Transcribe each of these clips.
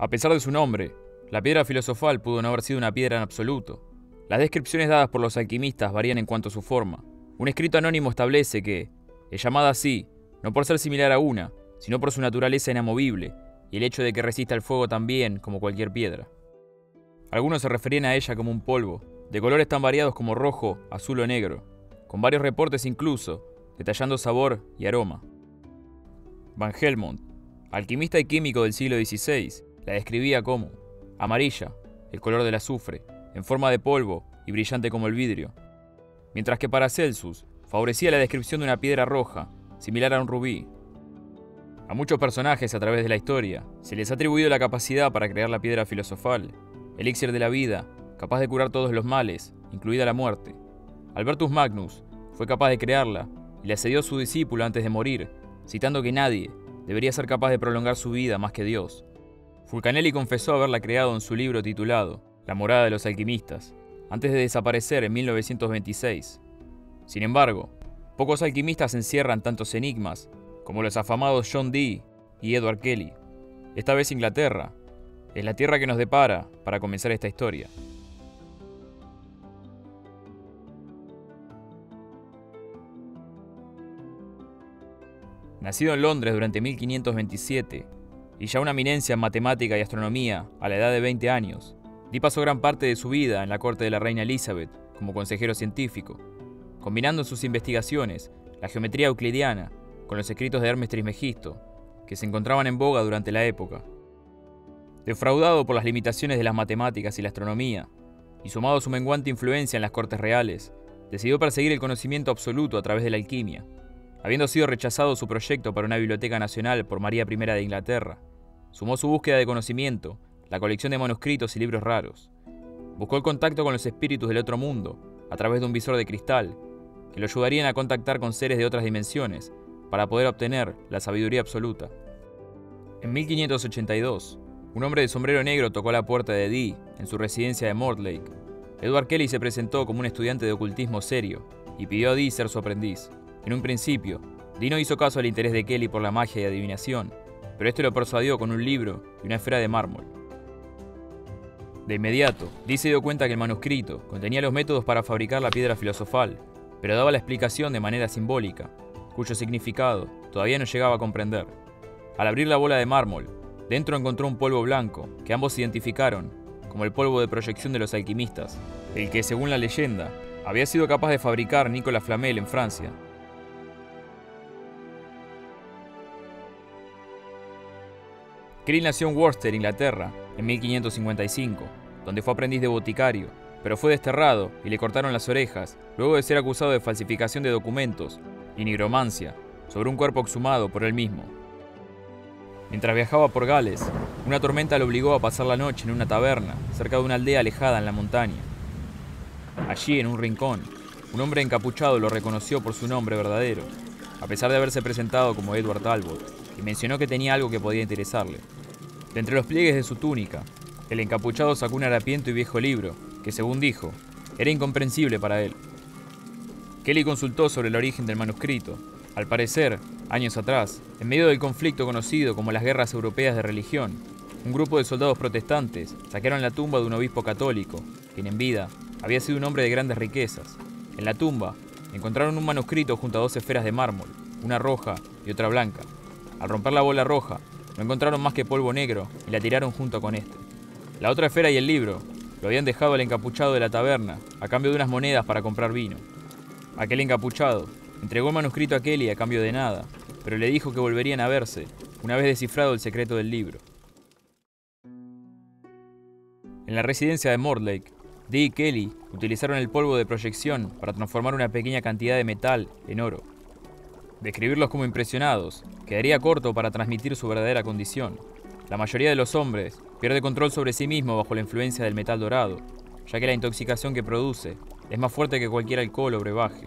A pesar de su nombre, la piedra filosofal pudo no haber sido una piedra en absoluto. Las descripciones dadas por los alquimistas varían en cuanto a su forma. Un escrito anónimo establece que es llamada así, no por ser similar a una, sino por su naturaleza inamovible y el hecho de que resista el fuego tan bien como cualquier piedra. Algunos se referían a ella como un polvo, de colores tan variados como rojo, azul o negro, con varios reportes incluso, detallando sabor y aroma. Van Helmont, alquimista y químico del siglo XVI, la describía como amarilla, el color del azufre, en forma de polvo y brillante como el vidrio, mientras que para Celsus favorecía la descripción de una piedra roja, similar a un rubí. A muchos personajes a través de la historia se les ha atribuido la capacidad para crear la piedra filosofal, elixir de la vida, capaz de curar todos los males, incluida la muerte. Albertus Magnus fue capaz de crearla y la cedió a su discípulo antes de morir, citando que nadie debería ser capaz de prolongar su vida más que Dios. Fulcanelli confesó haberla creado en su libro titulado La morada de los alquimistas, antes de desaparecer en 1926. Sin embargo, pocos alquimistas encierran tantos enigmas como los afamados John Dee y Edward Kelly. Esta vez Inglaterra es la tierra que nos depara para comenzar esta historia. Nacido en Londres durante 1527, y ya una eminencia en matemática y astronomía a la edad de 20 años, Dee pasó gran parte de su vida en la corte de la reina Elizabeth como consejero científico, combinando en sus investigaciones la geometría euclidiana con los escritos de Hermes Trismegisto, que se encontraban en boga durante la época. Defraudado por las limitaciones de las matemáticas y la astronomía, y sumado a su menguante influencia en las cortes reales, decidió perseguir el conocimiento absoluto a través de la alquimia, habiendo sido rechazado su proyecto para una biblioteca nacional por María I de Inglaterra. Sumó su búsqueda de conocimiento, la colección de manuscritos y libros raros. Buscó el contacto con los espíritus del otro mundo a través de un visor de cristal, que lo ayudarían a contactar con seres de otras dimensiones para poder obtener la sabiduría absoluta. En 1582, un hombre de sombrero negro tocó la puerta de Dee en su residencia de Mortlake. Edward Kelly se presentó como un estudiante de ocultismo serio y pidió a Dee ser su aprendiz. En un principio, Dee no hizo caso al interés de Kelly por la magia y adivinación, pero este lo persuadió con un libro y una esfera de mármol. De inmediato, Dee se dio cuenta que el manuscrito contenía los métodos para fabricar la piedra filosofal, pero daba la explicación de manera simbólica, cuyo significado todavía no llegaba a comprender. Al abrir la bola de mármol, dentro encontró un polvo blanco que ambos identificaron como el polvo de proyección de los alquimistas, el que, según la leyenda, había sido capaz de fabricar Nicolas Flamel en Francia. Kelly nació en Worcester, Inglaterra, en 1555, donde fue aprendiz de boticario, pero fue desterrado y le cortaron las orejas luego de ser acusado de falsificación de documentos y nigromancia sobre un cuerpo exhumado por él mismo. Mientras viajaba por Gales, una tormenta lo obligó a pasar la noche en una taberna cerca de una aldea alejada en la montaña. Allí, en un rincón, un hombre encapuchado lo reconoció por su nombre verdadero, a pesar de haberse presentado como Edward Talbot, y mencionó que tenía algo que podía interesarle. De entre los pliegues de su túnica, el encapuchado sacó un harapiento y viejo libro, que según dijo, era incomprensible para él. Kelly consultó sobre el origen del manuscrito. Al parecer, años atrás, en medio del conflicto conocido como las guerras europeas de religión, un grupo de soldados protestantes saquearon la tumba de un obispo católico, quien en vida había sido un hombre de grandes riquezas. En la tumba encontraron un manuscrito junto a dos esferas de mármol, una roja y otra blanca. Al romper la bola roja, no encontraron más que polvo negro y la tiraron junto con este. La otra esfera y el libro lo habían dejado al encapuchado de la taberna a cambio de unas monedas para comprar vino. Aquel encapuchado entregó el manuscrito a Kelly a cambio de nada, pero le dijo que volverían a verse una vez descifrado el secreto del libro. En la residencia de Mortlake, Dee y Kelly utilizaron el polvo de proyección para transformar una pequeña cantidad de metal en oro. Describirlos como impresionados quedaría corto para transmitir su verdadera condición. La mayoría de los hombres pierde control sobre sí mismo bajo la influencia del metal dorado, ya que la intoxicación que produce es más fuerte que cualquier alcohol o brebaje.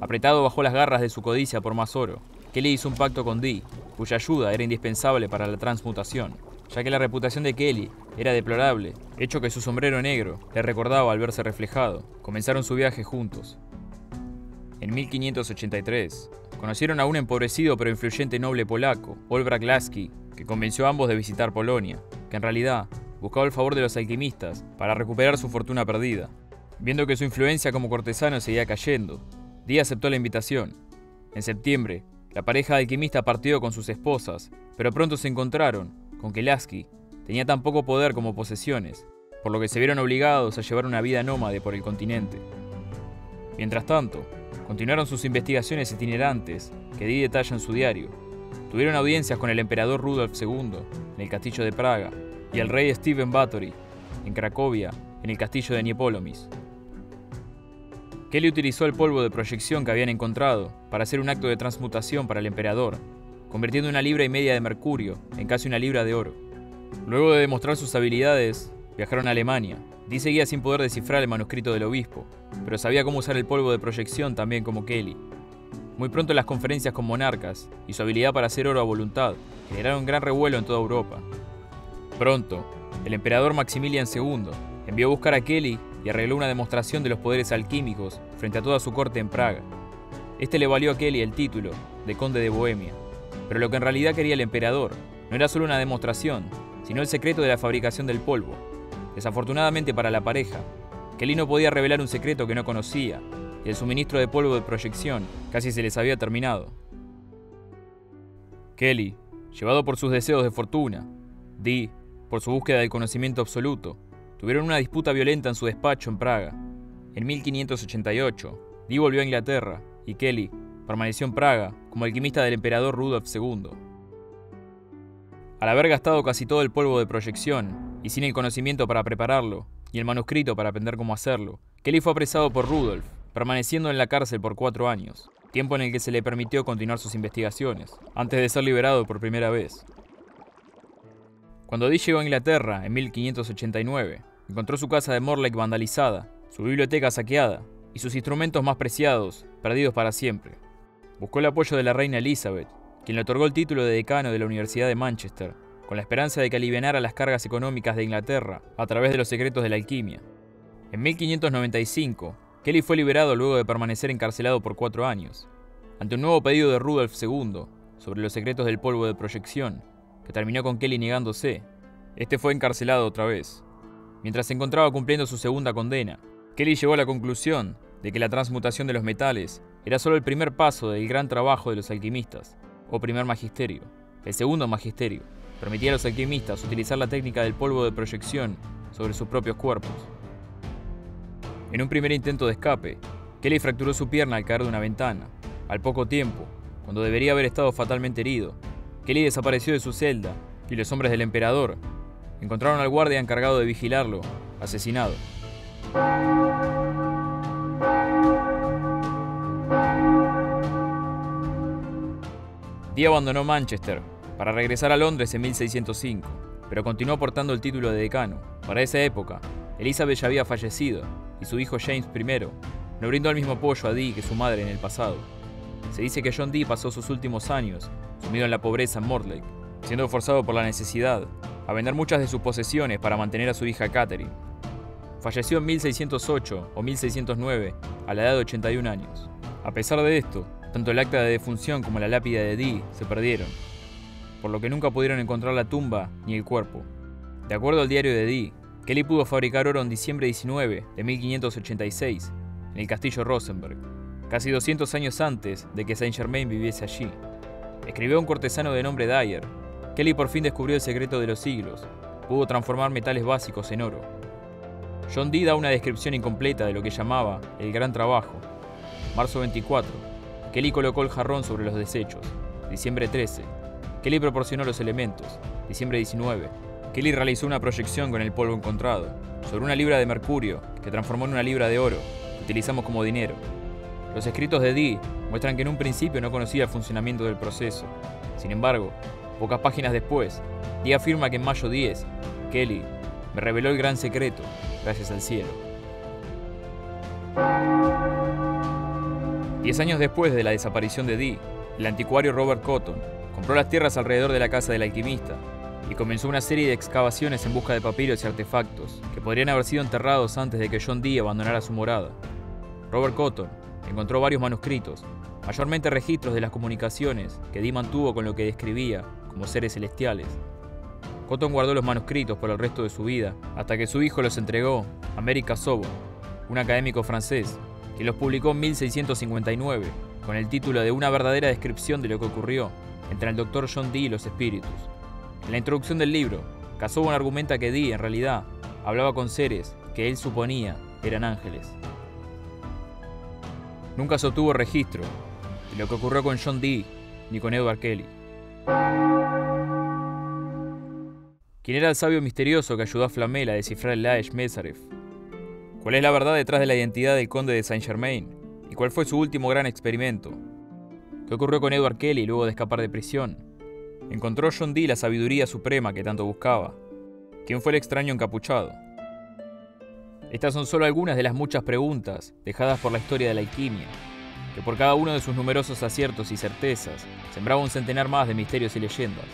Apretado bajo las garras de su codicia por más oro, Kelly hizo un pacto con Dee, cuya ayuda era indispensable para la transmutación, ya que la reputación de Kelly era deplorable, hecho que su sombrero negro le recordaba al verse reflejado. Comenzaron su viaje juntos. En 1583, conocieron a un empobrecido pero influyente noble polaco, Olbrak Laski, que convenció a ambos de visitar Polonia. que en realidad buscaba el favor de los alquimistas para recuperar su fortuna perdida. Viendo que su influencia como cortesano seguía cayendo, Dee aceptó la invitación. En septiembre, la pareja de alquimista partió con sus esposas, pero pronto se encontraron con que Lasky tenía tan poco poder como posesiones, por lo que se vieron obligados a llevar una vida nómade por el continente. Mientras tanto, continuaron sus investigaciones itinerantes, que Dee detalla en su diario. Tuvieron audiencias con el emperador Rudolf II en el castillo de Praga y el rey Stephen Bathory en Cracovia en el castillo de Niepolomis. Kelly utilizó el polvo de proyección que habían encontrado para hacer un acto de transmutación para el emperador, convirtiendo una libra y media de mercurio en casi una libra de oro. Luego de demostrar sus habilidades, viajaron a Alemania. Dee seguía sin poder descifrar el manuscrito del obispo, pero sabía cómo usar el polvo de proyección también como Kelly. Muy pronto las conferencias con monarcas y su habilidad para hacer oro a voluntad generaron gran revuelo en toda Europa. Pronto, el emperador Maximilian II envió a buscar a Kelly y arregló una demostración de los poderes alquímicos frente a toda su corte en Praga. Este le valió a Kelly el título de conde de Bohemia, pero lo que en realidad quería el emperador no era solo una demostración, sino el secreto de la fabricación del polvo. Desafortunadamente para la pareja, Kelly no podía revelar un secreto que no conocía, y el suministro de polvo de proyección casi se les había terminado. Kelly, llevado por sus deseos de fortuna, Dee, por su búsqueda del conocimiento absoluto, Tuvieron una disputa violenta en su despacho en Praga. En 1588, Dee volvió a Inglaterra y Kelly permaneció en Praga como alquimista del emperador Rudolf II. Al haber gastado casi todo el polvo de proyección y sin el conocimiento para prepararlo y el manuscrito para aprender cómo hacerlo, Kelly fue apresado por Rudolf, permaneciendo en la cárcel por cuatro años, tiempo en el que se le permitió continuar sus investigaciones, antes de ser liberado por primera vez. Cuando Dee llegó a Inglaterra en 1589, encontró su casa de Morlake vandalizada, su biblioteca saqueada y sus instrumentos más preciados perdidos para siempre. Buscó el apoyo de la reina Elizabeth, quien le otorgó el título de decano de la Universidad de Manchester, con la esperanza de que alivianara las cargas económicas de Inglaterra a través de los secretos de la alquimia. En 1595, Kelly fue liberado luego de permanecer encarcelado por cuatro años. Ante un nuevo pedido de Rudolf II sobre los secretos del polvo de proyección, que terminó con Kelly negándose. Este fue encarcelado otra vez. Mientras se encontraba cumpliendo su segunda condena, Kelly llegó a la conclusión de que la transmutación de los metales era solo el primer paso del gran trabajo de los alquimistas, o primer magisterio. El segundo magisterio permitía a los alquimistas utilizar la técnica del polvo de proyección sobre sus propios cuerpos. En un primer intento de escape, Kelly fracturó su pierna al caer de una ventana. Al poco tiempo, cuando debería haber estado fatalmente herido, Kelly desapareció de su celda y los hombres del emperador encontraron al guardia encargado de vigilarlo, asesinado. Dee abandonó Manchester para regresar a Londres en 1605, pero continuó portando el título de decano. Para esa época, Elizabeth ya había fallecido y su hijo James I no brindó el mismo apoyo a Dee que su madre en el pasado. Se dice que John Dee pasó sus últimos años sumido en la pobreza en Mortlake, siendo forzado por la necesidad a vender muchas de sus posesiones para mantener a su hija Catherine. Falleció en 1608 o 1609 a la edad de 81 años. A pesar de esto, tanto el acta de defunción como la lápida de Dee se perdieron, por lo que nunca pudieron encontrar la tumba ni el cuerpo. De acuerdo al diario de Dee, Kelly pudo fabricar oro en diciembre 19 de 1586 en el castillo Rosenberg, casi 200 años antes de que Saint Germain viviese allí. Escribió un cortesano de nombre Dyer. Kelly por fin descubrió el secreto de los siglos. Pudo transformar metales básicos en oro. John Dee da una descripción incompleta de lo que llamaba el gran trabajo. Marzo 24. Kelly colocó el jarrón sobre los desechos. Diciembre 13. Kelly proporcionó los elementos. Diciembre 19. Kelly realizó una proyección con el polvo encontrado sobre una libra de mercurio que transformó en una libra de oro que utilizamos como dinero. Los escritos de Dee muestran que en un principio no conocía el funcionamiento del proceso. Sin embargo, pocas páginas después, Dee afirma que en mayo 10, Kelly me reveló el gran secreto, gracias al cielo. Diez años después de la desaparición de Dee, el anticuario Robert Cotton compró las tierras alrededor de la casa del alquimista y comenzó una serie de excavaciones en busca de papiros y artefactos que podrían haber sido enterrados antes de que John Dee abandonara su morada. Robert Cotton encontró varios manuscritos, mayormente registros de las comunicaciones que Dee mantuvo con lo que describía como seres celestiales. Cotton guardó los manuscritos por el resto de su vida, hasta que su hijo los entregó a Mary Cassovon, un académico francés, que los publicó en 1659, con el título de Una verdadera descripción de lo que ocurrió entre el Dr. John Dee y los espíritus. En la introducción del libro, Cassovon argumenta que Dee, en realidad, hablaba con seres que él suponía eran ángeles. Nunca se obtuvo registro de lo que ocurrió con John Dee ni con Edward Kelly. ¿Quién era el sabio misterioso que ayudó a Flamel a descifrar el Laesh Mesarev? ¿Cuál es la verdad detrás de la identidad del conde de Saint Germain? ¿Y cuál fue su último gran experimento? ¿Qué ocurrió con Edward Kelly luego de escapar de prisión? ¿Encontró John Dee la sabiduría suprema que tanto buscaba? ¿Quién fue el extraño encapuchado? Estas son solo algunas de las muchas preguntas dejadas por la historia de la alquimia, que por cada uno de sus numerosos aciertos y certezas sembraba un centenar más de misterios y leyendas.